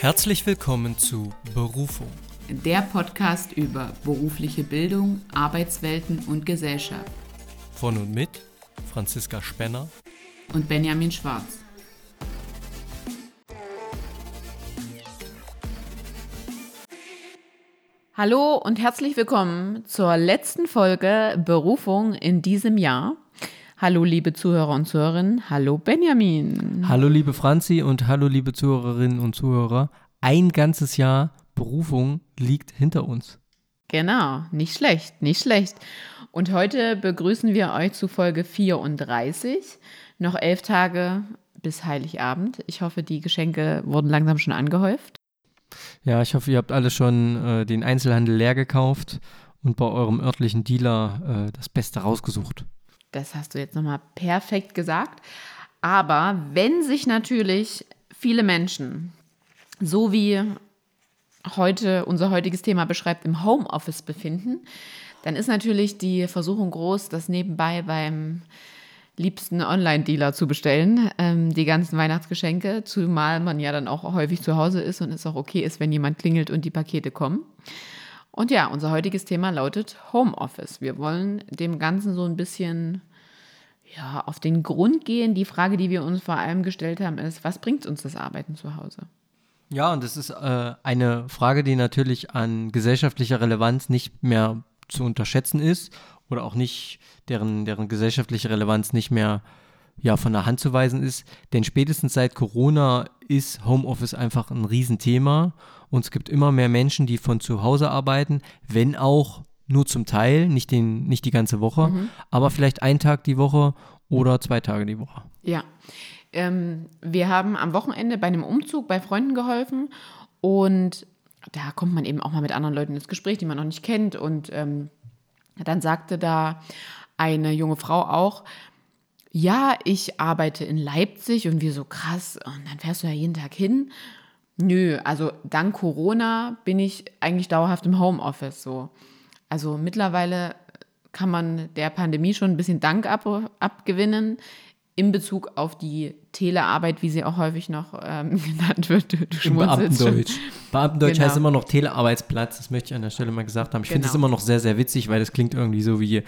Herzlich willkommen zu Berufung. Der Podcast über berufliche Bildung, Arbeitswelten und Gesellschaft. Von und mit Franziska Spenner und Benjamin Schwarz. Hallo und herzlich willkommen zur letzten Folge Berufung in diesem Jahr. Hallo liebe Zuhörer und Zuhörerinnen, hallo Benjamin. Hallo liebe Franzi und hallo liebe Zuhörerinnen und Zuhörer. Ein ganzes Jahr Berufung liegt hinter uns. Genau, nicht schlecht, nicht schlecht. Und heute begrüßen wir euch zu Folge 34. Noch elf Tage bis Heiligabend. Ich hoffe, die Geschenke wurden langsam schon angehäuft. Ja, ich hoffe, ihr habt alle schon äh, den Einzelhandel leer gekauft und bei eurem örtlichen Dealer äh, das Beste rausgesucht. Das hast du jetzt nochmal perfekt gesagt. Aber wenn sich natürlich viele Menschen, so wie heute unser heutiges Thema beschreibt, im Homeoffice befinden, dann ist natürlich die Versuchung groß, das nebenbei beim liebsten Online-Dealer zu bestellen, ähm, die ganzen Weihnachtsgeschenke, zumal man ja dann auch häufig zu Hause ist und es auch okay ist, wenn jemand klingelt und die Pakete kommen. Und ja, unser heutiges Thema lautet Homeoffice. Wir wollen dem Ganzen so ein bisschen ja, auf den Grund gehen. Die Frage, die wir uns vor allem gestellt haben, ist, was bringt uns das Arbeiten zu Hause? Ja, und das ist äh, eine Frage, die natürlich an gesellschaftlicher Relevanz nicht mehr zu unterschätzen ist oder auch nicht, deren, deren gesellschaftliche Relevanz nicht mehr ja, von der Hand zu weisen ist. Denn spätestens seit Corona ist Homeoffice einfach ein Riesenthema und es gibt immer mehr Menschen, die von zu Hause arbeiten, wenn auch nur zum Teil, nicht, den, nicht die ganze Woche, mhm. aber vielleicht einen Tag die Woche oder zwei Tage die Woche. Ja. Ähm, wir haben am Wochenende bei einem Umzug bei Freunden geholfen und da kommt man eben auch mal mit anderen Leuten ins Gespräch, die man noch nicht kennt. Und ähm, dann sagte da eine junge Frau auch, ja, ich arbeite in Leipzig und wir so krass, und dann fährst du ja jeden Tag hin. Nö, also dank Corona bin ich eigentlich dauerhaft im Homeoffice so. Also mittlerweile kann man der Pandemie schon ein bisschen Dank ab, abgewinnen in Bezug auf die Telearbeit, wie sie auch häufig noch ähm, genannt wird. Du, du Beamtendeutsch. Beamtendeutsch genau. heißt immer noch Telearbeitsplatz, das möchte ich an der Stelle mal gesagt haben. Ich genau. finde es immer noch sehr, sehr witzig, weil das klingt irgendwie so wie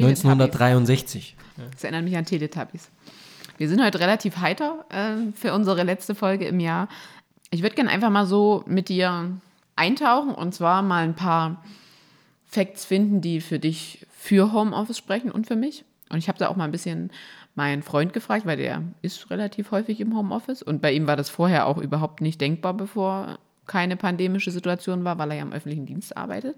1963. Das erinnert mich an Teletubbies. Wir sind heute relativ heiter äh, für unsere letzte Folge im Jahr. Ich würde gerne einfach mal so mit dir eintauchen und zwar mal ein paar Facts finden, die für dich für Homeoffice sprechen und für mich. Und ich habe da auch mal ein bisschen meinen Freund gefragt, weil der ist relativ häufig im Homeoffice und bei ihm war das vorher auch überhaupt nicht denkbar, bevor keine pandemische Situation war, weil er ja im öffentlichen Dienst arbeitet.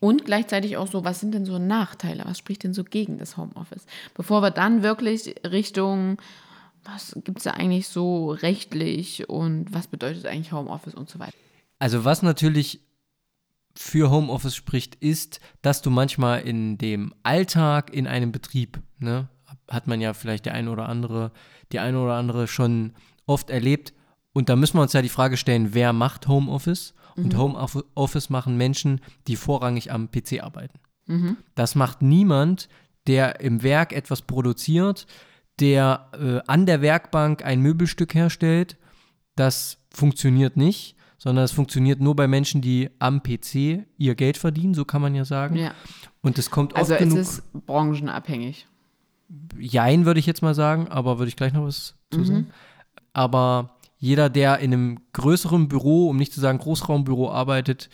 Und gleichzeitig auch so, was sind denn so Nachteile? Was spricht denn so gegen das Homeoffice? Bevor wir dann wirklich Richtung, was gibt es da eigentlich so rechtlich und was bedeutet eigentlich Homeoffice und so weiter? Also was natürlich für Homeoffice spricht, ist, dass du manchmal in dem Alltag in einem Betrieb, ne, hat man ja vielleicht der eine oder andere, die eine oder andere schon oft erlebt. Und da müssen wir uns ja die Frage stellen, wer macht Homeoffice? Und mhm. Homeoffice machen Menschen, die vorrangig am PC arbeiten. Mhm. Das macht niemand, der im Werk etwas produziert, der äh, an der Werkbank ein Möbelstück herstellt. Das funktioniert nicht, sondern es funktioniert nur bei Menschen, die am PC ihr Geld verdienen, so kann man ja sagen. Ja. Und es kommt also oft Also es ist branchenabhängig. Jein, würde ich jetzt mal sagen, aber würde ich gleich noch was zu mhm. sagen. Aber jeder, der in einem größeren Büro, um nicht zu sagen Großraumbüro arbeitet,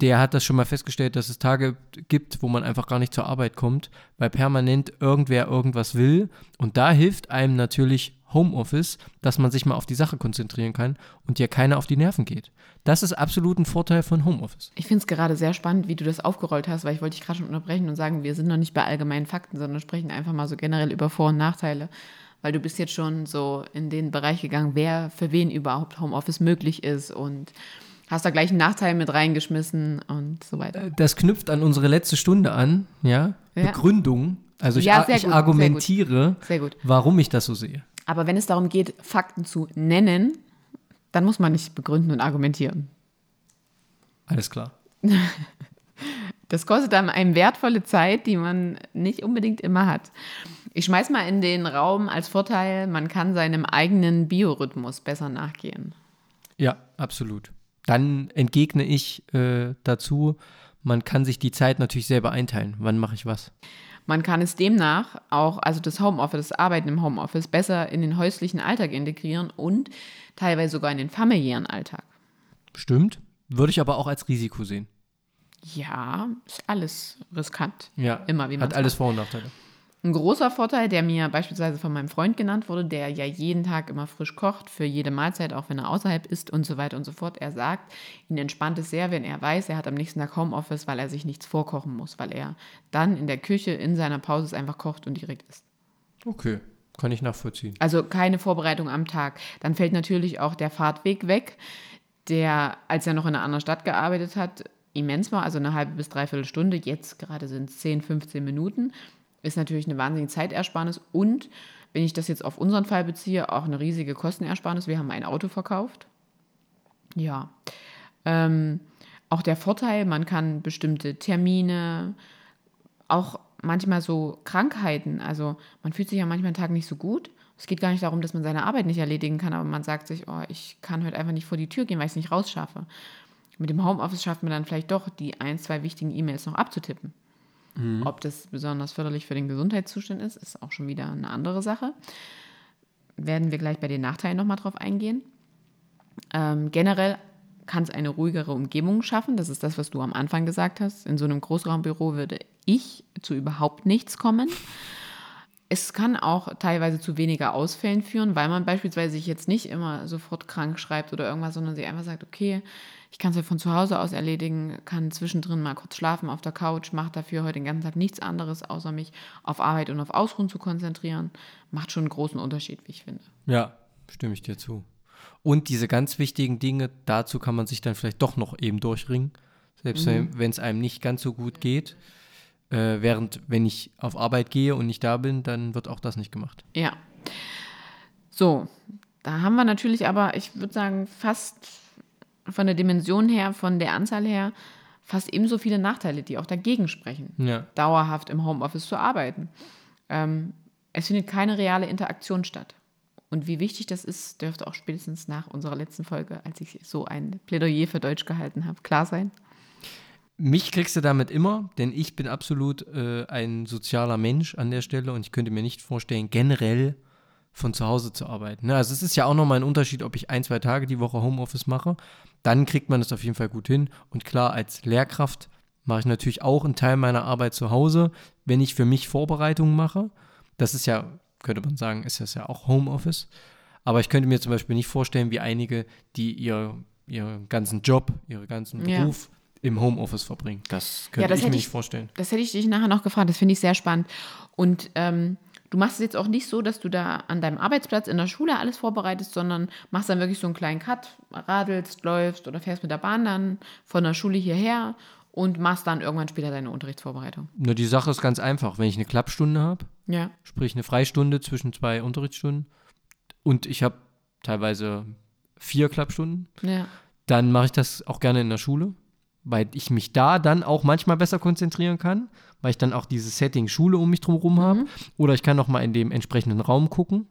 der hat das schon mal festgestellt, dass es Tage gibt, wo man einfach gar nicht zur Arbeit kommt, weil permanent irgendwer irgendwas will. Und da hilft einem natürlich Homeoffice, dass man sich mal auf die Sache konzentrieren kann und dir keiner auf die Nerven geht. Das ist absolut ein Vorteil von Homeoffice. Ich finde es gerade sehr spannend, wie du das aufgerollt hast, weil ich wollte dich gerade schon unterbrechen und sagen, wir sind noch nicht bei allgemeinen Fakten, sondern sprechen einfach mal so generell über Vor- und Nachteile. Weil du bist jetzt schon so in den Bereich gegangen, wer für wen überhaupt Homeoffice möglich ist und hast da gleich einen Nachteil mit reingeschmissen und so weiter. Äh, das knüpft an unsere letzte Stunde an, ja? ja. Begründung. Also ich, ja, ich gut, argumentiere, sehr gut. Sehr gut. warum ich das so sehe. Aber wenn es darum geht, Fakten zu nennen, dann muss man nicht begründen und argumentieren. Alles klar. Das kostet dann eine wertvolle Zeit, die man nicht unbedingt immer hat. Ich schmeiß mal in den Raum als Vorteil, man kann seinem eigenen Biorhythmus besser nachgehen. Ja, absolut. Dann entgegne ich äh, dazu, man kann sich die Zeit natürlich selber einteilen. Wann mache ich was? Man kann es demnach auch, also das Homeoffice, das Arbeiten im Homeoffice, besser in den häuslichen Alltag integrieren und teilweise sogar in den familiären Alltag. Stimmt. Würde ich aber auch als Risiko sehen. Ja, ist alles riskant. Ja, Immer, wie man hat alles Vor- und Nachteile. Ein großer Vorteil, der mir beispielsweise von meinem Freund genannt wurde, der ja jeden Tag immer frisch kocht, für jede Mahlzeit, auch wenn er außerhalb ist und so weiter und so fort. Er sagt, ihn entspannt es sehr, wenn er weiß, er hat am nächsten Tag Homeoffice, weil er sich nichts vorkochen muss, weil er dann in der Küche in seiner Pause es einfach kocht und direkt isst. Okay, kann ich nachvollziehen. Also keine Vorbereitung am Tag. Dann fällt natürlich auch der Fahrtweg weg, der, als er noch in einer anderen Stadt gearbeitet hat, immens war, also eine halbe bis dreiviertel Stunde. Jetzt gerade sind es 10, 15 Minuten. Ist natürlich eine wahnsinnige Zeitersparnis und, wenn ich das jetzt auf unseren Fall beziehe, auch eine riesige Kostenersparnis. Wir haben ein Auto verkauft. Ja. Ähm, auch der Vorteil, man kann bestimmte Termine, auch manchmal so Krankheiten, also man fühlt sich ja manchmal einen Tag nicht so gut. Es geht gar nicht darum, dass man seine Arbeit nicht erledigen kann, aber man sagt sich, oh, ich kann heute einfach nicht vor die Tür gehen, weil ich es nicht rausschaffe. Mit dem Homeoffice schafft man dann vielleicht doch, die ein, zwei wichtigen E-Mails noch abzutippen. Mhm. Ob das besonders förderlich für den Gesundheitszustand ist, ist auch schon wieder eine andere Sache. Werden wir gleich bei den Nachteilen nochmal drauf eingehen. Ähm, generell kann es eine ruhigere Umgebung schaffen. Das ist das, was du am Anfang gesagt hast. In so einem Großraumbüro würde ich zu überhaupt nichts kommen. Es kann auch teilweise zu weniger Ausfällen führen, weil man beispielsweise sich jetzt nicht immer sofort krank schreibt oder irgendwas, sondern sich einfach sagt, okay, ich kann es ja von zu Hause aus erledigen, kann zwischendrin mal kurz schlafen auf der Couch, macht dafür heute den ganzen Tag nichts anderes, außer mich auf Arbeit und auf Ausruhen zu konzentrieren. Macht schon einen großen Unterschied, wie ich finde. Ja, stimme ich dir zu. Und diese ganz wichtigen Dinge, dazu kann man sich dann vielleicht doch noch eben durchringen, selbst mhm. wenn es einem nicht ganz so gut geht. Äh, während, wenn ich auf Arbeit gehe und nicht da bin, dann wird auch das nicht gemacht. Ja. So, da haben wir natürlich aber, ich würde sagen, fast von der Dimension her, von der Anzahl her, fast ebenso viele Nachteile, die auch dagegen sprechen, ja. dauerhaft im Homeoffice zu arbeiten. Ähm, es findet keine reale Interaktion statt. Und wie wichtig das ist, dürfte auch spätestens nach unserer letzten Folge, als ich so ein Plädoyer für Deutsch gehalten habe, klar sein. Mich kriegst du damit immer, denn ich bin absolut äh, ein sozialer Mensch an der Stelle und ich könnte mir nicht vorstellen, generell von zu Hause zu arbeiten. Ne? Also es ist ja auch nochmal ein Unterschied, ob ich ein, zwei Tage die Woche Homeoffice mache. Dann kriegt man das auf jeden Fall gut hin. Und klar, als Lehrkraft mache ich natürlich auch einen Teil meiner Arbeit zu Hause, wenn ich für mich Vorbereitungen mache. Das ist ja, könnte man sagen, ist das ja auch Homeoffice. Aber ich könnte mir zum Beispiel nicht vorstellen, wie einige, die ihr, ihren ganzen Job, ihren ganzen Beruf ja im Homeoffice verbringen. Das könnte ja, das ich mir nicht vorstellen. Das hätte ich dich nachher noch gefragt. Das finde ich sehr spannend. Und ähm, du machst es jetzt auch nicht so, dass du da an deinem Arbeitsplatz in der Schule alles vorbereitest, sondern machst dann wirklich so einen kleinen Cut, radelst, läufst oder fährst mit der Bahn dann von der Schule hierher und machst dann irgendwann später deine Unterrichtsvorbereitung. Na, die Sache ist ganz einfach. Wenn ich eine Klappstunde habe, ja. sprich eine Freistunde zwischen zwei Unterrichtsstunden und ich habe teilweise vier Klappstunden, ja. dann mache ich das auch gerne in der Schule weil ich mich da dann auch manchmal besser konzentrieren kann, weil ich dann auch dieses Setting Schule um mich drumherum mhm. habe. Oder ich kann noch mal in dem entsprechenden Raum gucken,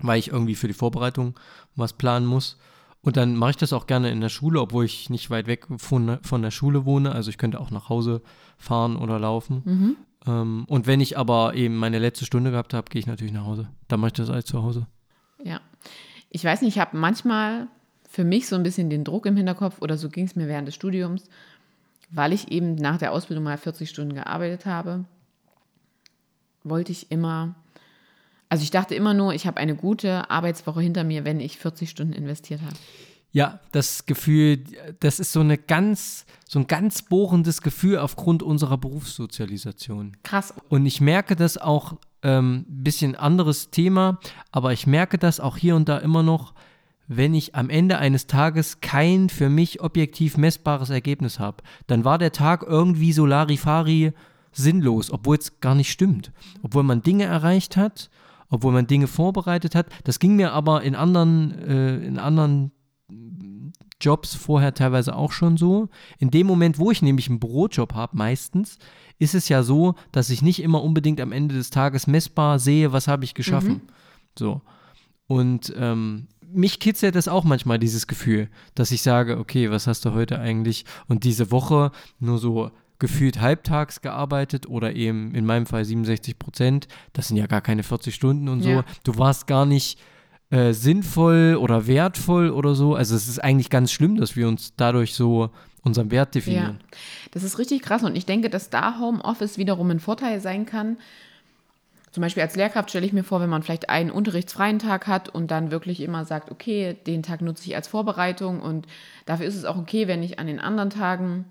weil ich irgendwie für die Vorbereitung was planen muss. Und dann mache ich das auch gerne in der Schule, obwohl ich nicht weit weg von, von der Schule wohne. Also ich könnte auch nach Hause fahren oder laufen. Mhm. Ähm, und wenn ich aber eben meine letzte Stunde gehabt habe, gehe ich natürlich nach Hause. Dann mache ich das alles zu Hause. Ja. Ich weiß nicht, ich habe manchmal für mich so ein bisschen den Druck im Hinterkopf oder so ging es mir während des Studiums, weil ich eben nach der Ausbildung mal 40 Stunden gearbeitet habe, wollte ich immer, also ich dachte immer nur, ich habe eine gute Arbeitswoche hinter mir, wenn ich 40 Stunden investiert habe. Ja, das Gefühl, das ist so eine ganz, so ein ganz bohrendes Gefühl aufgrund unserer Berufssozialisation. Krass. Und ich merke das auch, ein ähm, bisschen anderes Thema, aber ich merke das auch hier und da immer noch, wenn ich am Ende eines Tages kein für mich objektiv messbares Ergebnis habe, dann war der Tag irgendwie so Larifari sinnlos, obwohl es gar nicht stimmt. Obwohl man Dinge erreicht hat, obwohl man Dinge vorbereitet hat. Das ging mir aber in anderen, äh, in anderen Jobs vorher teilweise auch schon so. In dem Moment, wo ich nämlich einen Bürojob habe, meistens, ist es ja so, dass ich nicht immer unbedingt am Ende des Tages messbar sehe, was habe ich geschaffen. Mhm. So. Und ähm, mich kitzelt das auch manchmal, dieses Gefühl, dass ich sage, okay, was hast du heute eigentlich? Und diese Woche nur so gefühlt halbtags gearbeitet oder eben in meinem Fall 67 Prozent. Das sind ja gar keine 40 Stunden und so. Ja. Du warst gar nicht äh, sinnvoll oder wertvoll oder so. Also es ist eigentlich ganz schlimm, dass wir uns dadurch so unseren Wert definieren. Ja, das ist richtig krass und ich denke, dass da Homeoffice wiederum ein Vorteil sein kann. Zum Beispiel als Lehrkraft stelle ich mir vor, wenn man vielleicht einen unterrichtsfreien Tag hat und dann wirklich immer sagt, okay, den Tag nutze ich als Vorbereitung und dafür ist es auch okay, wenn ich an den anderen Tagen,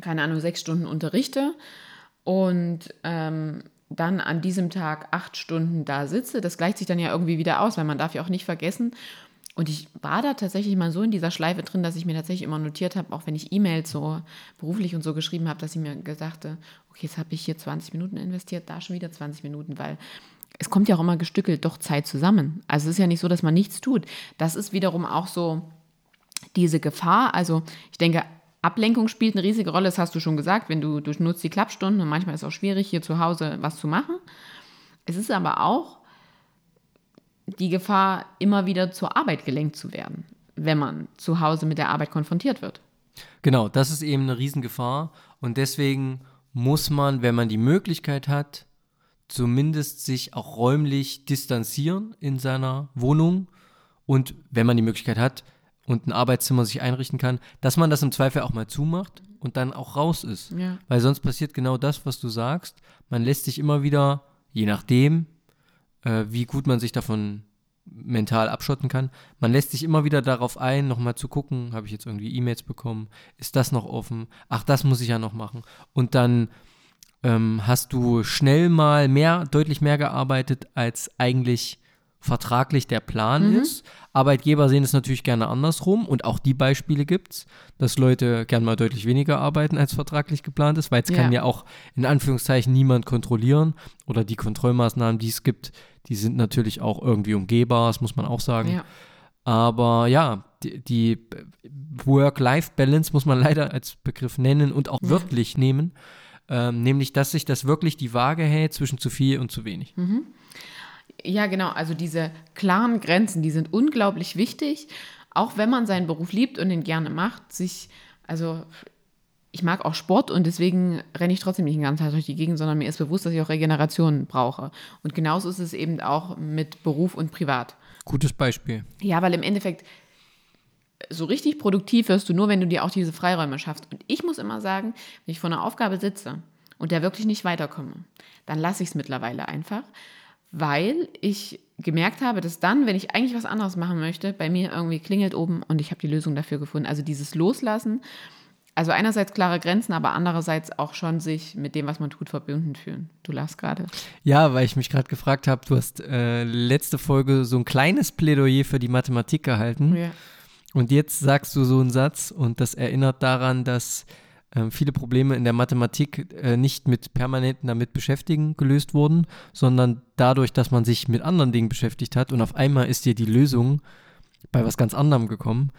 keine Ahnung, sechs Stunden unterrichte und ähm, dann an diesem Tag acht Stunden da sitze. Das gleicht sich dann ja irgendwie wieder aus, weil man darf ja auch nicht vergessen, und ich war da tatsächlich mal so in dieser Schleife drin, dass ich mir tatsächlich immer notiert habe, auch wenn ich E-Mails so beruflich und so geschrieben habe, dass ich mir gesagt habe, okay, jetzt habe ich hier 20 Minuten investiert, da schon wieder 20 Minuten, weil es kommt ja auch immer gestückelt doch Zeit zusammen. Also es ist ja nicht so, dass man nichts tut. Das ist wiederum auch so diese Gefahr. Also ich denke, Ablenkung spielt eine riesige Rolle, das hast du schon gesagt, wenn du, du nutzt die Klappstunden und manchmal ist es auch schwierig, hier zu Hause was zu machen. Es ist aber auch die Gefahr, immer wieder zur Arbeit gelenkt zu werden, wenn man zu Hause mit der Arbeit konfrontiert wird. Genau, das ist eben eine Riesengefahr und deswegen muss man, wenn man die Möglichkeit hat, zumindest sich auch räumlich distanzieren in seiner Wohnung und wenn man die Möglichkeit hat und ein Arbeitszimmer sich einrichten kann, dass man das im Zweifel auch mal zumacht und dann auch raus ist. Ja. Weil sonst passiert genau das, was du sagst. Man lässt sich immer wieder, je nachdem, äh, wie gut man sich davon mental abschotten kann. Man lässt sich immer wieder darauf ein, nochmal zu gucken, habe ich jetzt irgendwie E-Mails bekommen, ist das noch offen? Ach, das muss ich ja noch machen. Und dann ähm, hast du schnell mal mehr, deutlich mehr gearbeitet, als eigentlich vertraglich der Plan ist. Arbeitgeber sehen es natürlich gerne andersrum und auch die Beispiele gibt es, dass Leute gern mal deutlich weniger arbeiten, als vertraglich geplant ist, weil es Ja. kann ja auch in Anführungszeichen niemand kontrollieren oder die Kontrollmaßnahmen, die es gibt, die sind natürlich auch irgendwie umgehbar, das muss man auch sagen. Ja. Aber ja, die, die Work-Life-Balance muss man leider als Begriff nennen und auch wörtlich nehmen. Ähm, nämlich, dass sich das wirklich die Waage hält zwischen zu viel und zu wenig. Ja, genau. Also diese klaren Grenzen, die sind unglaublich wichtig, auch wenn man seinen Beruf liebt und ihn gerne macht. Sich, also ich mag auch Sport und deswegen renne ich trotzdem nicht den ganzen Tag durch die Gegend, sondern mir ist bewusst, dass ich auch Regeneration brauche. Und genauso ist es eben auch mit Beruf und Privat. Gutes Beispiel. Ja, weil im Endeffekt so richtig produktiv wirst du nur, wenn du dir auch diese Freiräume schaffst. Und ich muss immer sagen, wenn ich vor einer Aufgabe sitze und der wirklich nicht weiterkomme, dann lasse ich es mittlerweile einfach, weil ich gemerkt habe, dass dann, wenn ich eigentlich was anderes machen möchte, bei mir irgendwie klingelt oben und ich habe die Lösung dafür gefunden. Also dieses Loslassen, also einerseits klare Grenzen, aber andererseits auch schon sich mit dem, was man tut, verbunden fühlen. Du lachst gerade. Ja, weil ich mich gerade gefragt habe, du hast äh, letzte Folge so ein kleines Plädoyer für die Mathematik gehalten. Ja. Und jetzt sagst du so einen Satz und das erinnert daran, dass viele Probleme in der Mathematik äh, nicht mit permanenten damit beschäftigen gelöst wurden, sondern dadurch, dass man sich mit anderen Dingen beschäftigt hat und auf einmal ist dir die Lösung bei was ganz anderem gekommen.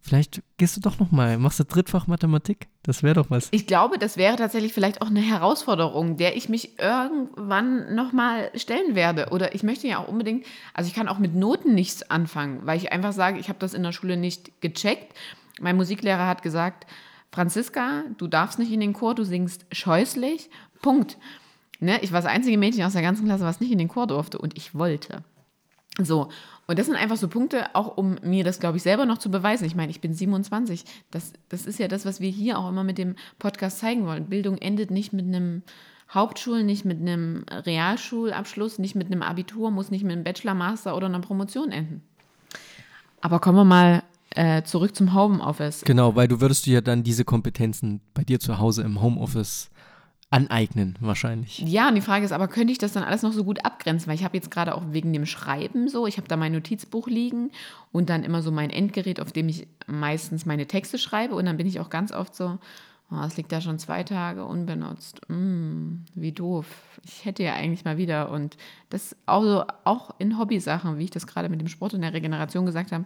Vielleicht gehst du doch noch mal, machst du Drittfach Mathematik? Das wäre doch was. Ich glaube, das wäre tatsächlich vielleicht auch eine Herausforderung, der ich mich irgendwann nochmal stellen werde. Oder ich möchte ja auch unbedingt, also ich kann auch mit Noten nichts anfangen, weil ich einfach sage, ich habe das in der Schule nicht gecheckt. Mein Musiklehrer hat gesagt, Franziska, du darfst nicht in den Chor, du singst scheußlich. Punkt. Ne? Ich war das einzige Mädchen aus der ganzen Klasse, was nicht in den Chor durfte und ich wollte. So, und das sind einfach so Punkte, auch um mir das, glaube ich, selber noch zu beweisen. Ich meine, ich bin 27. Das, das ist ja das, was wir hier auch immer mit dem Podcast zeigen wollen. Bildung endet nicht mit einem Hauptschul, nicht mit einem Realschulabschluss, nicht mit einem Abitur, muss nicht mit einem Bachelor, Master oder einer Promotion enden. Aber kommen wir mal äh, zurück zum Homeoffice. Genau, weil du würdest dir ja dann diese Kompetenzen bei dir zu Hause im Homeoffice aneignen, wahrscheinlich. Ja, und die Frage ist aber, könnte ich das dann alles noch so gut abgrenzen? Weil ich habe jetzt gerade auch wegen dem Schreiben so, ich habe da mein Notizbuch liegen und dann immer so mein Endgerät, auf dem ich meistens meine Texte schreibe. Und dann bin ich auch ganz oft so, oh, es liegt da schon zwei Tage unbenutzt. Mm, wie doof. Ich hätte ja eigentlich mal wieder. Und das auch, so, auch in Hobbysachen, wie ich das gerade mit dem Sport und der Regeneration gesagt habe,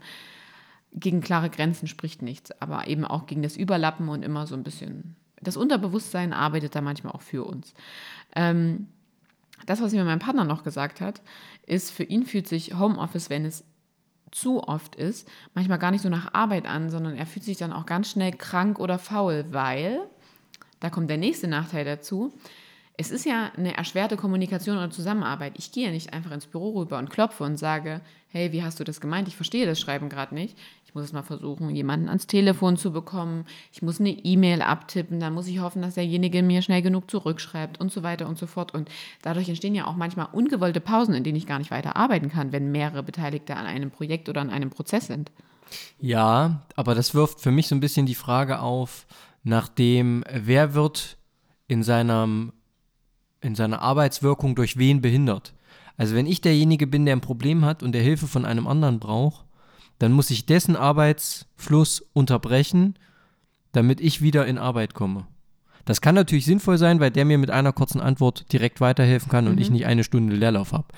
gegen klare Grenzen spricht nichts, aber eben auch gegen das Überlappen und immer so ein bisschen. Das Unterbewusstsein arbeitet da manchmal auch für uns. Ähm, das, was mir mein Partner noch gesagt hat, ist, für ihn fühlt sich Homeoffice, wenn es zu oft ist, manchmal gar nicht so nach Arbeit an, sondern er fühlt sich dann auch ganz schnell krank oder faul, weil, da kommt der nächste Nachteil dazu, es ist ja eine erschwerte Kommunikation oder Zusammenarbeit. Ich gehe nicht einfach ins Büro rüber und klopfe und sage, hey, wie hast du das gemeint? Ich verstehe das Schreiben gerade nicht. Ich muss es mal versuchen, jemanden ans Telefon zu bekommen. Ich muss eine E-Mail abtippen. Dann muss ich hoffen, dass derjenige mir schnell genug zurückschreibt und so weiter und so fort. Und dadurch entstehen ja auch manchmal ungewollte Pausen, in denen ich gar nicht weiter arbeiten kann, wenn mehrere Beteiligte an einem Projekt oder an einem Prozess sind. Ja, aber das wirft für mich so ein bisschen die Frage auf, nach dem, wer wird in seinem in seiner Arbeitswirkung durch wen behindert. Also wenn ich derjenige bin, der ein Problem hat und der Hilfe von einem anderen braucht, dann muss ich dessen Arbeitsfluss unterbrechen, damit ich wieder in Arbeit komme. Das kann natürlich sinnvoll sein, weil der mir mit einer kurzen Antwort direkt weiterhelfen kann und mhm. ich nicht eine Stunde Leerlauf habe,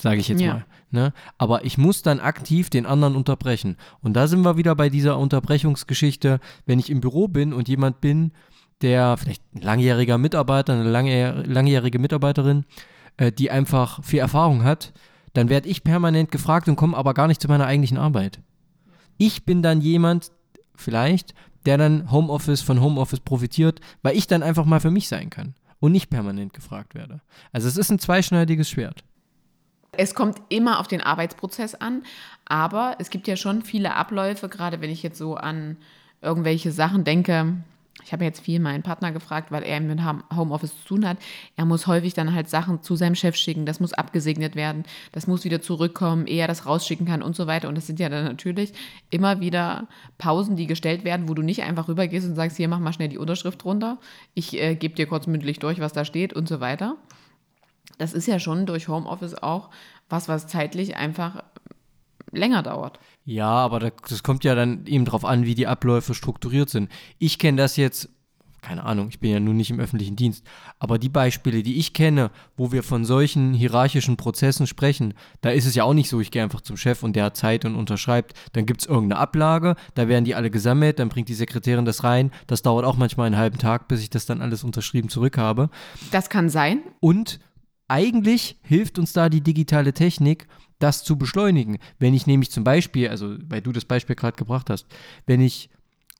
sage ich jetzt ja. mal. Ne? Aber ich muss dann aktiv den anderen unterbrechen. Und da sind wir wieder bei dieser Unterbrechungsgeschichte, wenn ich im Büro bin und jemand bin, der vielleicht ein langjähriger Mitarbeiter, eine langjährige Mitarbeiterin, äh, die einfach viel Erfahrung hat, dann werde ich permanent gefragt und komme aber gar nicht zu meiner eigentlichen Arbeit. Ich bin dann jemand, vielleicht, der dann Homeoffice von Homeoffice profitiert, weil ich dann einfach mal für mich sein kann und nicht permanent gefragt werde. Also es ist ein zweischneidiges Schwert. Es kommt immer auf den Arbeitsprozess an, aber es gibt ja schon viele Abläufe, gerade wenn ich jetzt so an irgendwelche Sachen denke, ich habe jetzt viel meinen Partner gefragt, weil er mit Homeoffice zu tun hat. Er muss häufig dann halt Sachen zu seinem Chef schicken, das muss abgesegnet werden, das muss wieder zurückkommen, ehe er das rausschicken kann und so weiter. Und das sind ja dann natürlich immer wieder Pausen, die gestellt werden, wo du nicht einfach rübergehst und sagst, hier mach mal schnell die Unterschrift runter, ich äh, gebe dir kurz mündlich durch, was da steht und so weiter. Das ist ja schon durch Homeoffice auch was, was zeitlich einfach länger dauert. Ja, aber das kommt ja dann eben darauf an, wie die Abläufe strukturiert sind. Ich kenne das jetzt, keine Ahnung, ich bin ja nun nicht im öffentlichen Dienst, aber die Beispiele, die ich kenne, wo wir von solchen hierarchischen Prozessen sprechen, da ist es ja auch nicht so, ich gehe einfach zum Chef und der hat Zeit und unterschreibt, dann gibt es irgendeine Ablage, da werden die alle gesammelt, dann bringt die Sekretärin das rein, das dauert auch manchmal einen halben Tag, bis ich das dann alles unterschrieben zurückhabe. Das kann sein. Und eigentlich hilft uns da die digitale Technik, das zu beschleunigen. Wenn ich nämlich zum Beispiel, also weil du das Beispiel gerade gebracht hast, wenn ich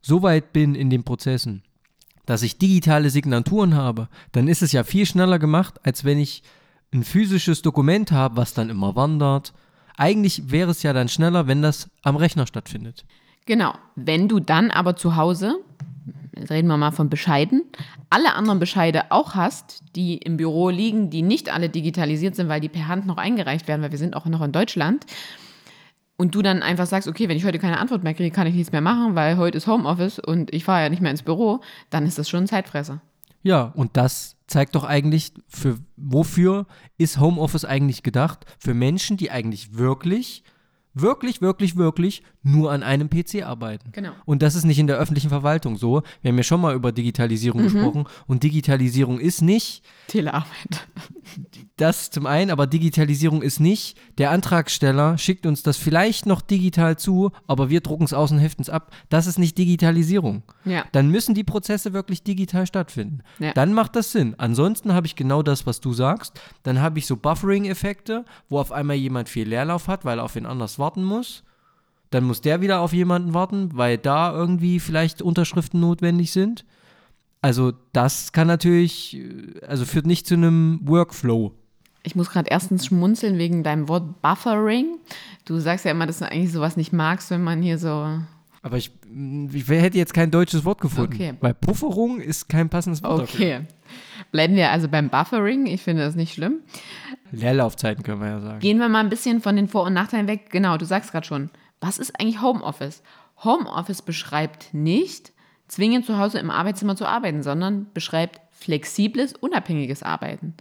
so weit bin in den Prozessen, dass ich digitale Signaturen habe, dann ist es ja viel schneller gemacht, als wenn ich ein physisches Dokument habe, was dann immer wandert. Eigentlich wäre es ja dann schneller, wenn das am Rechner stattfindet. Genau. Wenn du dann aber zu Hause reden wir mal von Bescheiden, alle anderen Bescheide auch hast, die im Büro liegen, die nicht alle digitalisiert sind, weil die per Hand noch eingereicht werden, weil wir sind auch noch in Deutschland, und du dann einfach sagst, okay, wenn ich heute keine Antwort mehr kriege, kann ich nichts mehr machen, weil heute ist Homeoffice und ich fahre ja nicht mehr ins Büro, dann ist das schon ein Zeitfresser. Ja, und das zeigt doch eigentlich, für wofür ist Homeoffice eigentlich gedacht? Für Menschen, die eigentlich wirklich wirklich, wirklich, wirklich nur an einem PC arbeiten. Genau. Und das ist nicht in der öffentlichen Verwaltung so. Wir haben ja schon mal über Digitalisierung mhm. gesprochen und Digitalisierung ist nicht Telearbeit. Das zum einen, aber Digitalisierung ist nicht, der Antragsteller schickt uns das vielleicht noch digital zu, aber wir drucken es aus und heften es ab. Das ist nicht Digitalisierung. Ja. Dann müssen die Prozesse wirklich digital stattfinden. Ja. Dann macht das Sinn. Ansonsten habe ich genau das, was du sagst. Dann habe ich so Buffering-Effekte, wo auf einmal jemand viel Leerlauf hat, weil er auf wen anders warten muss. Dann muss der wieder auf jemanden warten, weil da irgendwie vielleicht Unterschriften notwendig sind. Also das kann natürlich, also führt nicht zu einem Workflow. Ich muss gerade erstens schmunzeln wegen deinem Wort Buffering. Du sagst ja immer, dass du eigentlich sowas nicht magst, wenn man hier so. Aber ich, ich hätte jetzt kein deutsches Wort gefunden. Okay. Weil Pufferung ist kein passendes Wort. Okay. Dafür. Bleiben wir also beim Buffering. Ich finde das nicht schlimm. Leerlaufzeiten können wir ja sagen. Gehen wir mal ein bisschen von den Vor- und Nachteilen weg. Genau, du sagst gerade schon. Was ist eigentlich Homeoffice? Homeoffice beschreibt nicht, zwingend zu Hause im Arbeitszimmer zu arbeiten, sondern beschreibt flexibles, unabhängiges Arbeiten.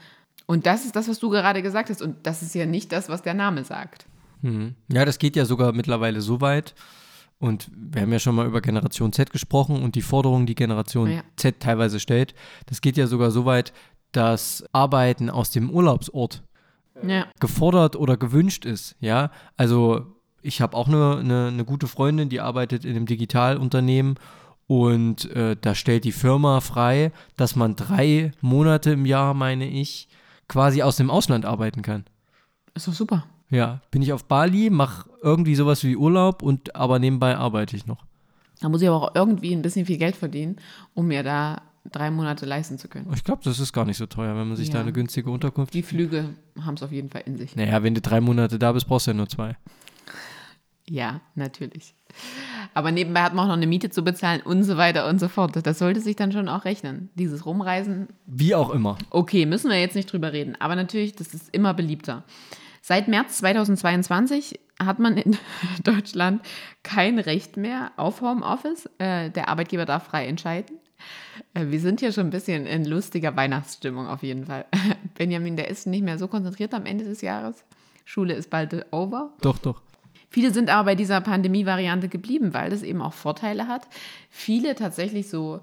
Und das ist das, was du gerade gesagt hast. Und das ist ja nicht das, was der Name sagt. Hm. Ja, das geht ja sogar mittlerweile so weit. Und wir haben ja schon mal über Generation Z gesprochen und die Forderungen, die Generation ja. Z teilweise stellt. Das geht ja sogar so weit, dass Arbeiten aus dem Urlaubsort ja. gefordert oder gewünscht ist. Ja, also ich habe auch eine, eine, eine, gute Freundin, die arbeitet in einem Digitalunternehmen und äh, da stellt die Firma frei, dass man drei Monate im Jahr, meine ich, quasi aus dem Ausland arbeiten kann. Ist doch super. Ja, bin ich auf Bali, mache irgendwie sowas wie Urlaub und aber nebenbei arbeite ich noch. Da muss ich aber auch irgendwie ein bisschen viel Geld verdienen, um mir da drei Monate leisten zu können. Ich glaube, das ist gar nicht so teuer, wenn man sich Ja. da eine günstige Unterkunft. Die Flüge haben es auf jeden Fall in sich. Naja, wenn du drei Monate da bist, brauchst du ja nur zwei. Ja, natürlich. Aber nebenbei hat man auch noch eine Miete zu bezahlen und so weiter und so fort. Das sollte sich dann schon auch rechnen. Dieses Rumreisen, Wie auch immer. okay, müssen wir jetzt nicht drüber reden. Aber natürlich, das ist immer beliebter. Seit März 2022 hat man in Deutschland kein Recht mehr auf Homeoffice. Äh, der Arbeitgeber darf frei entscheiden. Äh, wir sind hier schon ein bisschen in lustiger Weihnachtsstimmung auf jeden Fall. Benjamin, der ist nicht mehr so konzentriert am Ende des Jahres. Schule ist bald over. Doch, doch. Viele sind aber bei dieser Pandemie-Variante geblieben, weil das eben auch Vorteile hat. Viele tatsächlich so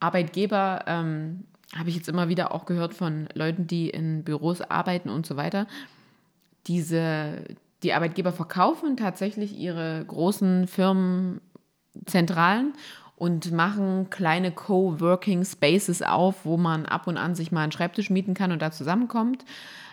Arbeitgeber, ähm, habe ich jetzt immer wieder auch gehört von Leuten, die in Büros arbeiten und so weiter. Diese, die Arbeitgeber verkaufen tatsächlich ihre großen Firmenzentralen und machen kleine Coworking Spaces auf, wo man ab und an sich mal einen Schreibtisch mieten kann und da zusammenkommt.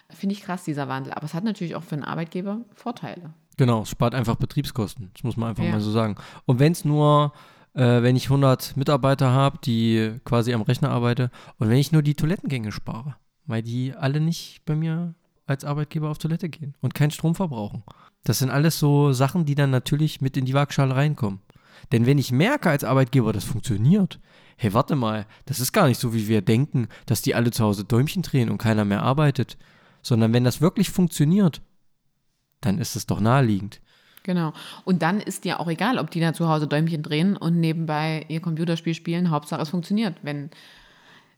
Finde ich krass, dieser Wandel. Aber es hat natürlich auch für einen Arbeitgeber Vorteile. Genau, es spart einfach Betriebskosten. Das muss man einfach Ja. mal so sagen. Und wenn es nur, äh, wenn ich 100 Mitarbeiter habe, die quasi am Rechner arbeite, und wenn ich nur die Toilettengänge spare, weil die alle nicht bei mir als Arbeitgeber auf Toilette gehen und keinen Strom verbrauchen. Das sind alles so Sachen, die dann natürlich mit in die Waagschale reinkommen. Denn wenn ich merke als Arbeitgeber, das funktioniert, hey, warte mal, das ist gar nicht so, wie wir denken, dass die alle zu Hause Däumchen drehen und keiner mehr arbeitet, sondern wenn das wirklich funktioniert, dann ist es doch naheliegend. Genau. Und dann ist dir auch egal, ob die da zu Hause Däumchen drehen und nebenbei ihr Computerspiel spielen. Hauptsache es funktioniert. Wenn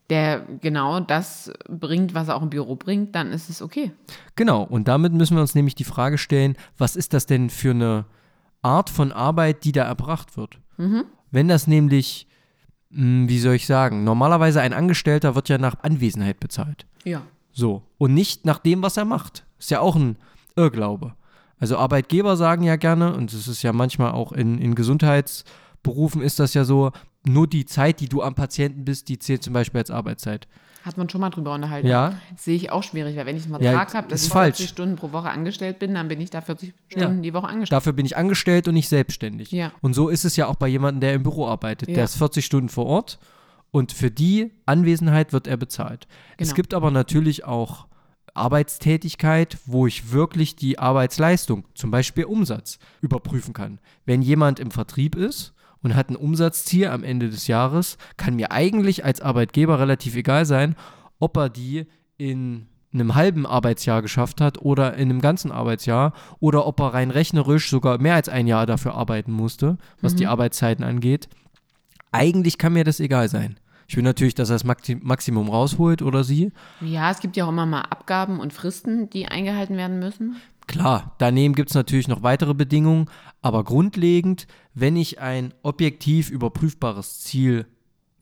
der genau das bringt, was er auch im Büro bringt, dann ist es okay. Genau, und damit müssen wir uns nämlich die Frage stellen, was ist das denn für eine Art von Arbeit, die da erbracht wird? Wenn das nämlich, mh, wie soll ich sagen, normalerweise ein Angestellter wird ja nach Anwesenheit bezahlt. Ja. So. Und nicht nach dem, was er macht. Ist ja auch ein Irrglaube. Also Arbeitgeber sagen ja gerne, und es ist ja manchmal auch in, in Gesundheitsberufen ist das ja so, nur die Zeit, die du am Patienten bist, die zählt zum Beispiel als Arbeitszeit. Hat man schon mal drüber unterhalten. Ja. Sehe ich auch schwierig, weil wenn ich einen Ja, Vertrag habe, dass ist ich falsch. 40 Stunden pro Woche angestellt bin, dann bin ich da 40 Stunden die Woche angestellt. Dafür bin ich angestellt und nicht selbstständig. Ja. Und so ist es ja auch bei jemandem, der im Büro arbeitet. Ja. Der ist 40 Stunden vor Ort und für die Anwesenheit wird er bezahlt. Es Genau. gibt aber natürlich auch Arbeitstätigkeit, wo ich wirklich die Arbeitsleistung, zum Beispiel Umsatz, überprüfen kann. Wenn jemand im Vertrieb ist und hat ein Umsatzziel am Ende des Jahres, kann mir eigentlich als Arbeitgeber relativ egal sein, ob er die in einem halben Arbeitsjahr geschafft hat oder in einem ganzen Arbeitsjahr oder ob er rein rechnerisch sogar mehr als ein Jahr dafür arbeiten musste, was die Arbeitszeiten angeht. Eigentlich kann mir das egal sein. Ich will natürlich, dass er das Maxi- Maximum rausholt oder sie. Ja, es gibt ja auch immer mal Abgaben und Fristen, die eingehalten werden müssen. Klar, daneben gibt es natürlich noch weitere Bedingungen, aber grundlegend, wenn ich ein objektiv überprüfbares Ziel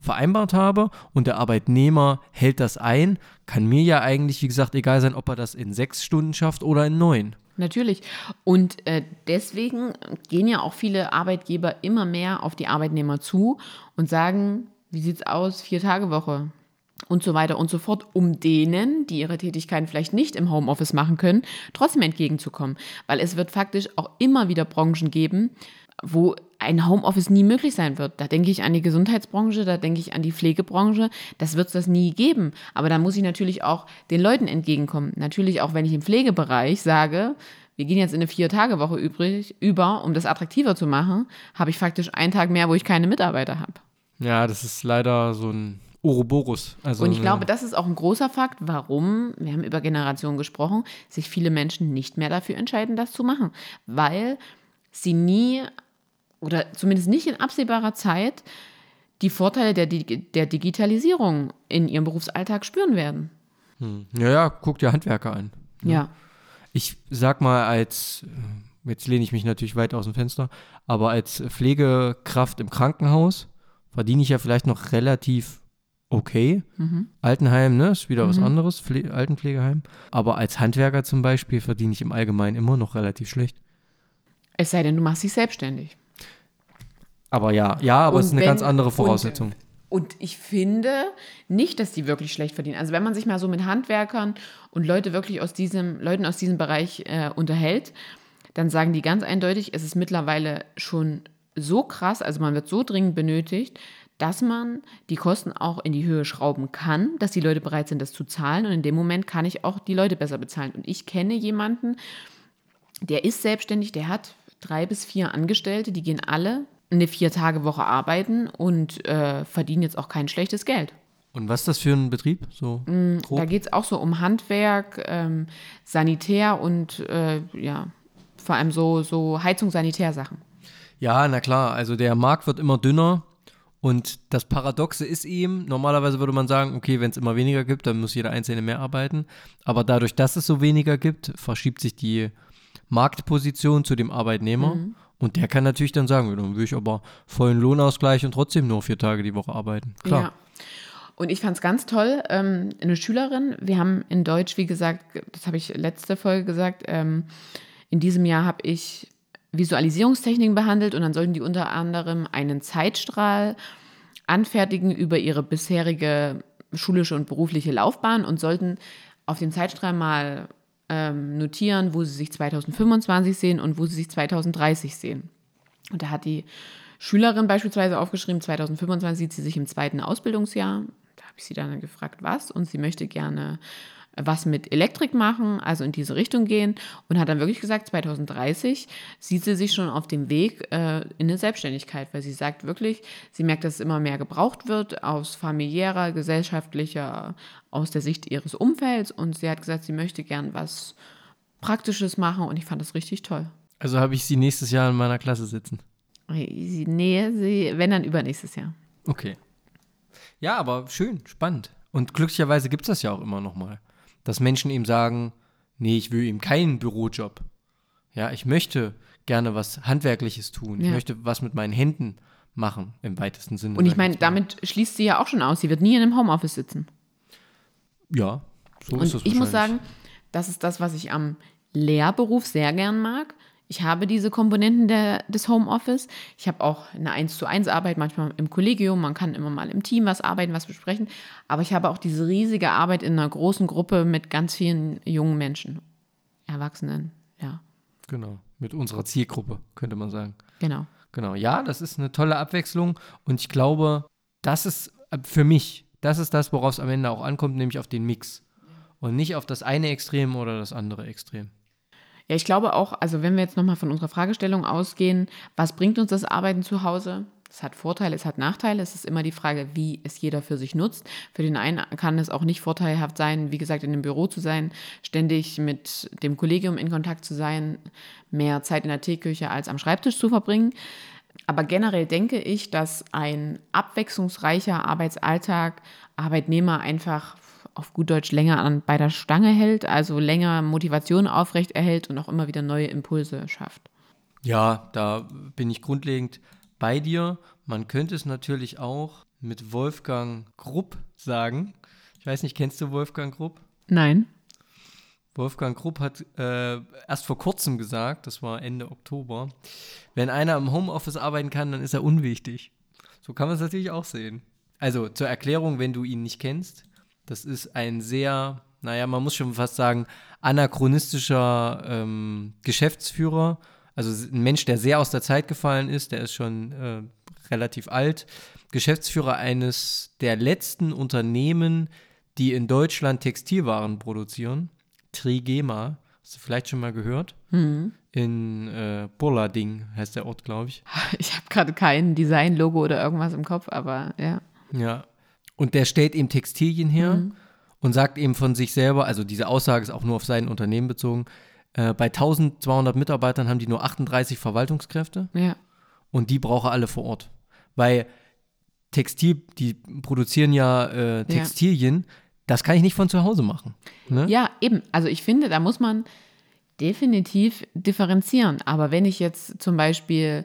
vereinbart habe und der Arbeitnehmer hält das ein, kann mir ja eigentlich, wie gesagt, egal sein, ob er das in sechs Stunden schafft oder in neun. Natürlich. Und äh, deswegen gehen ja auch viele Arbeitgeber immer mehr auf die Arbeitnehmer zu und sagen, wie sieht's aus, vier Tage Woche und so weiter und so fort, um denen, die ihre Tätigkeiten vielleicht nicht im Homeoffice machen können, trotzdem entgegenzukommen. Weil es wird faktisch auch immer wieder Branchen geben, wo ein Homeoffice nie möglich sein wird. Da denke ich an die Gesundheitsbranche, da denke ich an die Pflegebranche. Das wird es das nie geben. Aber da muss ich natürlich auch den Leuten entgegenkommen. Natürlich auch, wenn ich im Pflegebereich sage, wir gehen jetzt in eine Vier-Tage-Woche über, um das attraktiver zu machen, habe ich faktisch einen Tag mehr, wo ich keine Mitarbeiter habe. Ja, das ist leider so ein Ouroboros. Also Und ich glaube, das ist auch ein großer Fakt, warum, wir haben über Generationen gesprochen, sich viele Menschen nicht mehr dafür entscheiden, das zu machen. Weil sie nie oder zumindest nicht in absehbarer Zeit die Vorteile der, der Digitalisierung in ihrem Berufsalltag spüren werden. Ja, ja, guck dir Handwerker an. Ja. Ich sag mal, als, äh, jetzt lehne ich mich natürlich weit aus dem Fenster, aber als Pflegekraft im Krankenhaus verdiene ich ja vielleicht noch relativ okay. Altenheim, ne, ist wieder was anderes, Pfle Altenpflegeheim. Aber als Handwerker zum Beispiel verdiene ich im Allgemeinen immer noch relativ schlecht. Es sei denn, du machst dich selbstständig. Aber ja, ja, aber Und es ist eine wenn- ganz andere und- Voraussetzung. Und ich finde nicht, dass die wirklich schlecht verdienen. Also wenn man sich mal so mit Handwerkern und Leute wirklich aus diesem, Leuten aus diesem Bereich äh, unterhält, dann sagen die ganz eindeutig, es ist mittlerweile schon so krass, also man wird so dringend benötigt, dass man die Kosten auch in die Höhe schrauben kann, dass die Leute bereit sind, das zu zahlen. Und in dem Moment kann ich auch die Leute besser bezahlen. Und ich kenne jemanden, der ist selbstständig, der hat drei bis vier Angestellte, die gehen alle eine Vier-Tage-Woche arbeiten und äh, verdienen jetzt auch kein schlechtes Geld. Und was ist das für ein Betrieb? So Da geht es auch so um Handwerk, ähm, Sanitär und äh, ja, vor allem so, so Heizung, Sanitärsachen. Ja, na klar. Also der Markt wird immer dünner. Und das Paradoxe ist eben, normalerweise würde man sagen, okay, wenn es immer weniger gibt, dann muss jeder Einzelne mehr arbeiten. Aber dadurch, dass es so weniger gibt, verschiebt sich die Marktposition zu dem Arbeitnehmer. Mhm. Und der kann natürlich dann sagen, dann will ich aber vollen Lohnausgleich und trotzdem nur vier Tage die Woche arbeiten. Klar. Ja. Und ich fand es ganz toll, ähm, eine Schülerin, wir haben in Deutsch, wie gesagt, das habe ich letzte Folge gesagt, ähm, in diesem Jahr habe ich Visualisierungstechniken behandelt und dann sollten die unter anderem einen Zeitstrahl anfertigen über ihre bisherige schulische und berufliche Laufbahn und sollten auf dem Zeitstrahl mal ähm, notieren, wo sie sich 2025 sehen und wo sie sich 2030 sehen. Und da hat die Schülerin beispielsweise aufgeschrieben, 2025 sieht sie sich im zweiten Ausbildungsjahr. Da habe ich sie dann gefragt, was? Und sie möchte gerne was mit Elektrik machen, also in diese Richtung gehen und hat dann wirklich gesagt, 2030 sieht sie sich schon auf dem Weg äh, in eine Selbstständigkeit, weil sie sagt wirklich, sie merkt, dass es immer mehr gebraucht wird aus familiärer, gesellschaftlicher, aus der Sicht ihres Umfelds und sie hat gesagt, sie möchte gern was Praktisches machen und ich fand das richtig toll. Also habe ich sie nächstes Jahr in meiner Klasse sitzen. Nee, sie, wenn dann übernächstes Jahr. Okay. Ja, aber schön, spannend. Und glücklicherweise gibt es das ja auch immer noch mal dass Menschen ihm sagen, nee, ich will ihm keinen Bürojob. Ja, ich möchte gerne was Handwerkliches tun. Ja. Ich möchte was mit meinen Händen machen, im weitesten Sinne. Und ich meine, damit schließt sie ja auch schon aus. Sie wird nie in einem Homeoffice sitzen. Ja, so Und ist das Ich muss sagen, das ist das, was ich am Lehrberuf sehr gern mag. Ich habe diese Komponenten der, des Homeoffice. Ich habe auch eine 1 zu 1 Arbeit, manchmal im Kollegium, man kann immer mal im Team was arbeiten, was besprechen. Aber ich habe auch diese riesige Arbeit in einer großen Gruppe mit ganz vielen jungen Menschen, Erwachsenen, ja. Genau, mit unserer Zielgruppe, könnte man sagen. Genau. Genau, ja, das ist eine tolle Abwechslung und ich glaube, das ist äh, für mich, das ist das, worauf es am Ende auch ankommt, nämlich auf den Mix. Und nicht auf das eine Extrem oder das andere Extrem. Ja, ich glaube auch, also wenn wir jetzt nochmal von unserer Fragestellung ausgehen, was bringt uns das Arbeiten zu Hause? Es hat Vorteile, es hat Nachteile. Es ist immer die Frage, wie es jeder für sich nutzt. Für den einen kann es auch nicht vorteilhaft sein, wie gesagt, in einem Büro zu sein, ständig mit dem Kollegium in Kontakt zu sein, mehr Zeit in der Teeküche als am Schreibtisch zu verbringen. Aber generell denke ich, dass ein abwechslungsreicher Arbeitsalltag Arbeitnehmer einfach auf gut Deutsch länger an, bei der Stange hält, also länger Motivation aufrecht erhält und auch immer wieder neue Impulse schafft. Ja, da bin ich grundlegend bei dir. Man könnte es natürlich auch mit Wolfgang Grupp sagen. Ich weiß nicht, kennst du Wolfgang Grupp? Nein. Wolfgang Grupp hat äh, erst vor kurzem gesagt, das war Ende Oktober, wenn einer im Homeoffice arbeiten kann, dann ist er unwichtig. So kann man es natürlich auch sehen. Also zur Erklärung, wenn du ihn nicht kennst, das ist ein sehr, naja, man muss schon fast sagen, anachronistischer ähm, Geschäftsführer. Also ein Mensch, der sehr aus der Zeit gefallen ist, der ist schon äh, relativ alt. Geschäftsführer eines der letzten Unternehmen, die in Deutschland Textilwaren produzieren. Trigema. Hast du vielleicht schon mal gehört? Mhm. In äh, Burlading heißt der Ort, glaube ich. Ich habe gerade kein Design-Logo oder irgendwas im Kopf, aber ja. Ja, und der stellt eben Textilien her Mhm. und sagt eben von sich selber, also diese Aussage ist auch nur auf sein Unternehmen bezogen, äh, bei 1200 Mitarbeitern haben die nur 38 Verwaltungskräfte Ja. und die brauche alle vor Ort. Weil Textil, die produzieren ja äh, Textilien, das kann ich nicht von zu Hause machen. Ne? Ja, eben. Also ich finde, da muss man definitiv differenzieren. Aber wenn ich jetzt zum Beispiel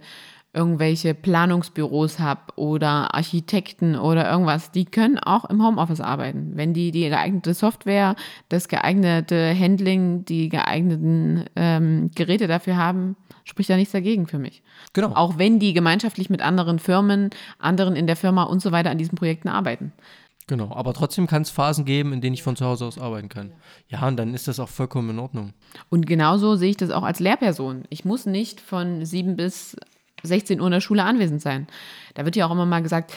irgendwelche Planungsbüros habe oder Architekten oder irgendwas, die können auch im Homeoffice arbeiten. Wenn die die geeignete Software, das geeignete Handling, die geeigneten ähm, Geräte dafür haben, spricht da nichts dagegen für mich. Genau. Auch wenn die gemeinschaftlich mit anderen Firmen, anderen in der Firma und so weiter an diesen Projekten arbeiten. Genau, aber trotzdem kann es Phasen geben, in denen ich von zu Hause aus arbeiten kann. Ja, und dann ist das auch vollkommen in Ordnung. Und genauso sehe ich das auch als Lehrperson. Ich muss nicht von 7 bis 16 Uhr in der Schule anwesend sein. Da wird ja auch immer mal gesagt,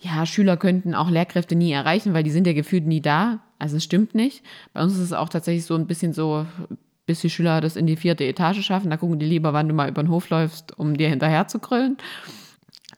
ja, Schüler könnten auch Lehrkräfte nie erreichen, weil die sind ja gefühlt nie da. Also es stimmt nicht. Bei uns ist es auch tatsächlich so ein bisschen so, bis die Schüler das in die vierte Etage schaffen, da gucken die lieber, wann du mal über den Hof läufst, um dir hinterher zu grüllen.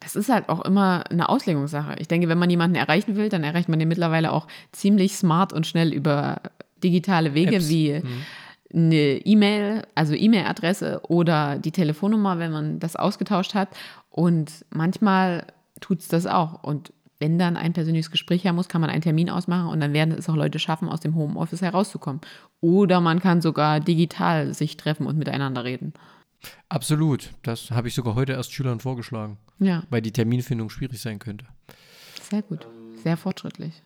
Das ist halt auch immer eine Auslegungssache. Ich denke, wenn man jemanden erreichen will, dann erreicht man den mittlerweile auch ziemlich smart und schnell über digitale Wege Apps. wie Mhm. Eine E-Mail, also E-Mail-Adresse oder die Telefonnummer, wenn man das ausgetauscht hat. Und manchmal tut es das auch. Und wenn dann ein persönliches Gespräch her muss, kann man einen Termin ausmachen und dann werden es auch Leute schaffen, aus dem Homeoffice herauszukommen. Oder man kann sogar digital sich treffen und miteinander reden. Absolut. Das habe ich sogar heute erst Schülern vorgeschlagen, Ja, weil die Terminfindung schwierig sein könnte. sehr gut. Sehr fortschrittlich.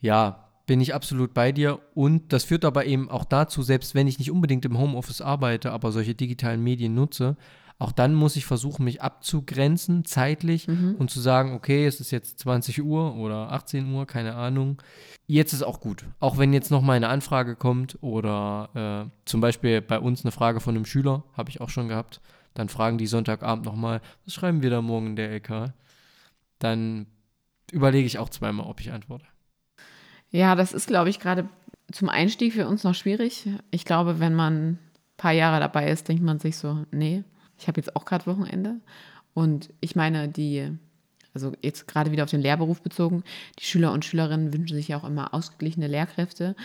Ja, bin ich absolut bei dir. Und das führt aber eben auch dazu, selbst wenn ich nicht unbedingt im Homeoffice arbeite, aber solche digitalen Medien nutze, auch dann muss ich versuchen, mich abzugrenzen zeitlich und zu sagen, okay, es ist jetzt 20 Uhr oder 18 Uhr, keine Ahnung. Jetzt ist auch gut. Auch wenn jetzt noch mal eine Anfrage kommt oder äh, zum Beispiel bei uns eine Frage von einem Schüler, habe ich auch schon gehabt, dann fragen die Sonntagabend nochmal, was schreiben wir da morgen in der LK? Dann überlege ich auch zweimal, ob ich antworte. Ja, das ist, glaube ich, gerade zum Einstieg für uns noch schwierig. Ich glaube, wenn man ein paar Jahre dabei ist, denkt man sich so, nee, ich habe jetzt auch gerade Wochenende. Und ich meine, die, also jetzt gerade wieder auf den Lehrberuf bezogen, die Schüler und Schülerinnen wünschen sich ja auch immer ausgeglichene Lehrkräfte,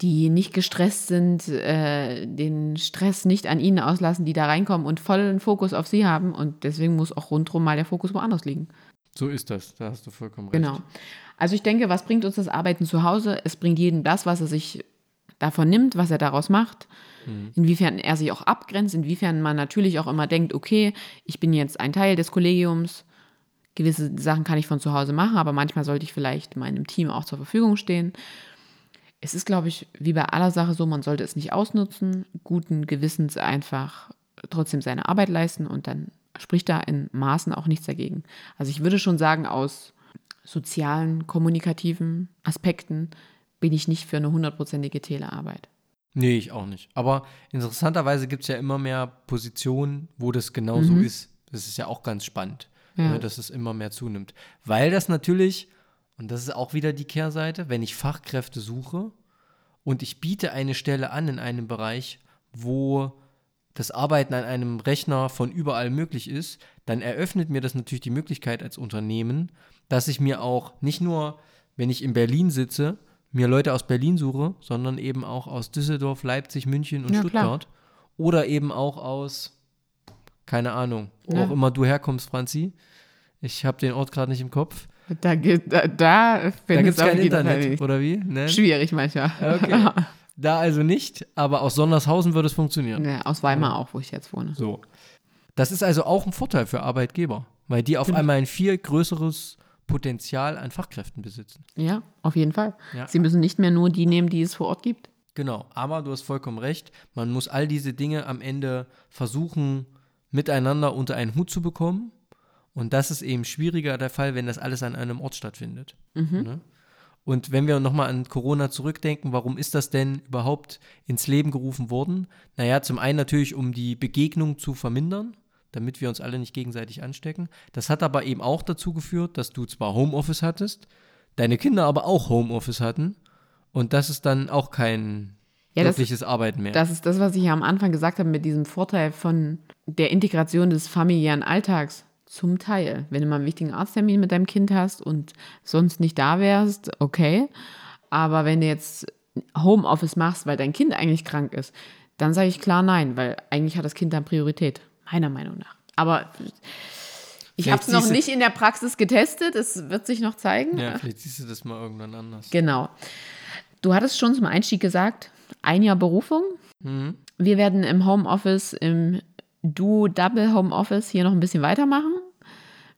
die nicht gestresst sind, äh, den Stress nicht an ihnen auslassen, die da reinkommen und vollen Fokus auf sie haben. Und deswegen muss auch rundherum mal der Fokus woanders liegen. So ist das, da hast du vollkommen recht. Genau. Also ich denke, was bringt uns das Arbeiten zu Hause? Es bringt jedem das, was er sich davon nimmt, was er daraus macht. Inwiefern er sich auch abgrenzt, inwiefern man natürlich auch immer denkt, okay, ich bin jetzt ein Teil des Kollegiums, gewisse Sachen kann ich von zu Hause machen, aber manchmal sollte ich vielleicht meinem Team auch zur Verfügung stehen. Es ist, glaube ich, wie bei aller Sache so, man sollte es nicht ausnutzen, guten Gewissens einfach trotzdem seine Arbeit leisten und dann spricht da in Maßen auch nichts dagegen. Also ich würde schon sagen, aus sozialen, kommunikativen Aspekten bin ich nicht für eine hundertprozentige Telearbeit. Nee, ich auch nicht. Aber interessanterweise gibt es ja immer mehr Positionen, wo das genauso ist. Das ist ja auch ganz spannend, Ja. ne, dass es immer mehr zunimmt. Weil das natürlich, und das ist auch wieder die Kehrseite, wenn ich Fachkräfte suche und ich biete eine Stelle an in einem Bereich, wo das Arbeiten an einem Rechner von überall möglich ist, dann eröffnet mir das natürlich die Möglichkeit als Unternehmen, dass ich mir auch nicht nur, wenn ich in Berlin sitze, mir Leute aus Berlin suche, sondern eben auch aus Düsseldorf, Leipzig, München und Ja, klar. Stuttgart. Oder eben auch aus, keine Ahnung, wo Ja. auch immer du herkommst, Franzi. Ich habe den Ort gerade nicht im Kopf. Da, gibt- da, da Da gibt es kein Fall Internet, nicht. oder wie? Ne? Schwierig manchmal. Okay. Da also nicht, aber aus Sondershausen würde es funktionieren. Ja, aus Weimar auch, wo ich jetzt wohne. So. Das ist also auch ein Vorteil für Arbeitgeber, weil die auf einmal ein viel größeres Potenzial an Fachkräften besitzen. Ja, auf jeden Fall. Ja. Sie müssen nicht mehr nur die nehmen, die es vor Ort gibt. Genau, aber du hast vollkommen recht. Man muss all diese Dinge am Ende versuchen, miteinander unter einen Hut zu bekommen. Und das ist eben schwieriger der Fall, wenn das alles an einem Ort stattfindet. Ne? Und wenn wir nochmal an Corona zurückdenken, warum ist das denn überhaupt ins Leben gerufen worden? Naja, zum einen natürlich, um die Begegnung zu vermindern, damit wir uns alle nicht gegenseitig anstecken. Das hat aber eben auch dazu geführt, dass du zwar Homeoffice hattest, deine Kinder aber auch Homeoffice hatten. Und das ist dann auch kein Ja, das- wirkliches Arbeiten mehr. Das ist das, was ich ja am Anfang gesagt habe mit diesem Vorteil von der Integration des familiären Alltags. Zum Teil. Wenn du mal einen wichtigen Arzttermin mit deinem Kind hast und sonst nicht da wärst, okay. Aber wenn du jetzt Homeoffice machst, weil dein Kind eigentlich krank ist, dann sage ich klar nein, weil eigentlich hat das Kind dann Priorität, meiner Meinung nach. Aber ich habe es noch nicht in der Praxis getestet, es wird sich noch zeigen. ja, vielleicht siehst du das mal irgendwann anders. Genau. Du hattest schon zum Einstieg gesagt, ein Jahr Berufung. Mhm. Wir werden im Homeoffice im du Double Homeoffice hier noch ein bisschen weitermachen.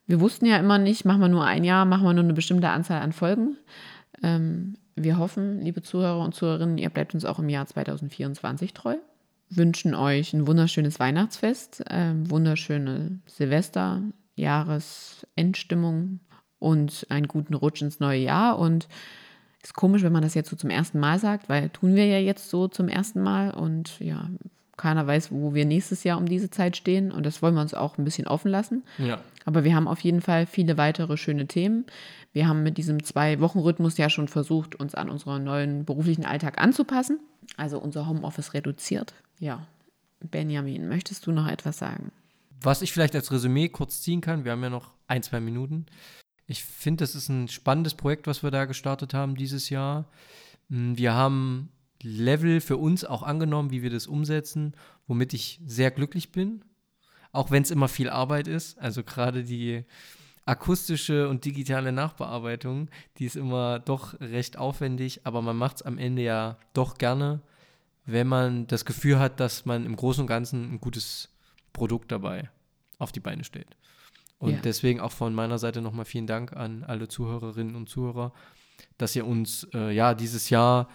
Wir wussten ja immer nicht, machen wir nur ein Jahr, machen wir nur eine bestimmte Anzahl an Folgen. Ähm, wir hoffen, liebe Zuhörer und Zuhörerinnen, ihr bleibt uns auch im Jahr 2024 treu. Wünschen euch ein wunderschönes Weihnachtsfest, äh, wunderschöne Silvester, Jahresendstimmung und einen guten Rutsch ins neue Jahr. Und ist komisch, wenn man das jetzt so zum ersten Mal sagt, weil tun wir ja jetzt so zum ersten Mal und ja, keiner weiß, wo wir nächstes Jahr um diese Zeit stehen und das wollen wir uns auch ein bisschen offen lassen. Ja. Aber wir haben auf jeden Fall viele weitere schöne Themen. Wir haben mit diesem Zwei-Wochen-Rhythmus ja schon versucht, uns an unseren neuen beruflichen Alltag anzupassen. Also unser Homeoffice reduziert. Ja. Benjamin, möchtest du noch etwas sagen? Was ich vielleicht als Resümee kurz ziehen kann, wir haben ja noch ein, zwei Minuten. Ich finde, das ist ein spannendes Projekt, was wir da gestartet haben dieses Jahr. Hm, wir haben Level für uns auch angenommen, wie wir das umsetzen, womit ich sehr glücklich bin. Auch wenn es immer viel Arbeit ist. Also gerade die akustische und digitale Nachbearbeitung, die ist immer doch recht aufwendig, aber man macht es am Ende ja doch gerne, wenn man das Gefühl hat, dass man im Großen und Ganzen ein gutes Produkt dabei auf die Beine stellt. Und Ja. deswegen auch von meiner Seite nochmal vielen Dank an alle Zuhörerinnen und Zuhörer, dass ihr uns äh, ja dieses Jahr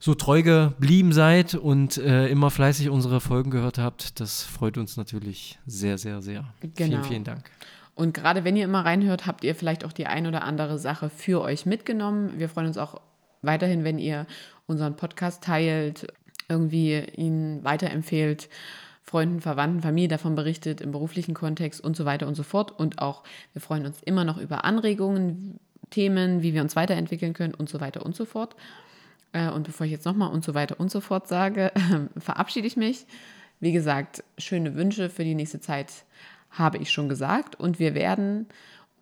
so treu geblieben seid und äh, immer fleißig unsere Folgen gehört habt. Das freut uns natürlich sehr, sehr, sehr. Genau. Vielen, vielen Dank. Und gerade wenn ihr immer reinhört, habt ihr vielleicht auch die ein oder andere Sache für euch mitgenommen. Wir freuen uns auch weiterhin, wenn ihr unseren Podcast teilt, irgendwie ihn weiterempfehlt, Freunden, Verwandten, Familie davon berichtet, im beruflichen Kontext und so weiter und so fort. Und auch wir freuen uns immer noch über Anregungen, Themen, wie wir uns weiterentwickeln können und so weiter und so fort. Äh, Und bevor ich jetzt nochmal und so weiter und so fort sage, verabschiede ich mich. Wie gesagt, schöne Wünsche für die nächste Zeit habe ich schon gesagt. Und wir werden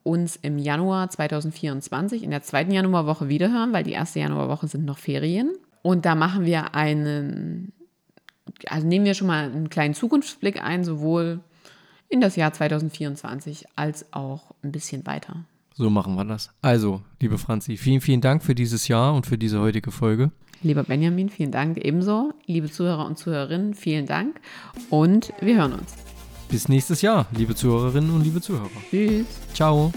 uns im Januar 2024 in der zweiten Januarwoche wiederhören, weil die erste Januarwoche sind noch Ferien. Und da machen wir einen, also nehmen wir schon mal einen kleinen Zukunftsblick ein, sowohl in das Jahr 2024 als auch ein bisschen weiter. So machen wir das. Also, liebe Franzi, vielen, vielen Dank für dieses Jahr und für diese heutige Folge. Lieber Benjamin, vielen Dank ebenso. Liebe Zuhörer und Zuhörerinnen, vielen Dank. Und wir hören uns. Bis nächstes Jahr, liebe Zuhörerinnen und liebe Zuhörer. Tschüss. Ciao.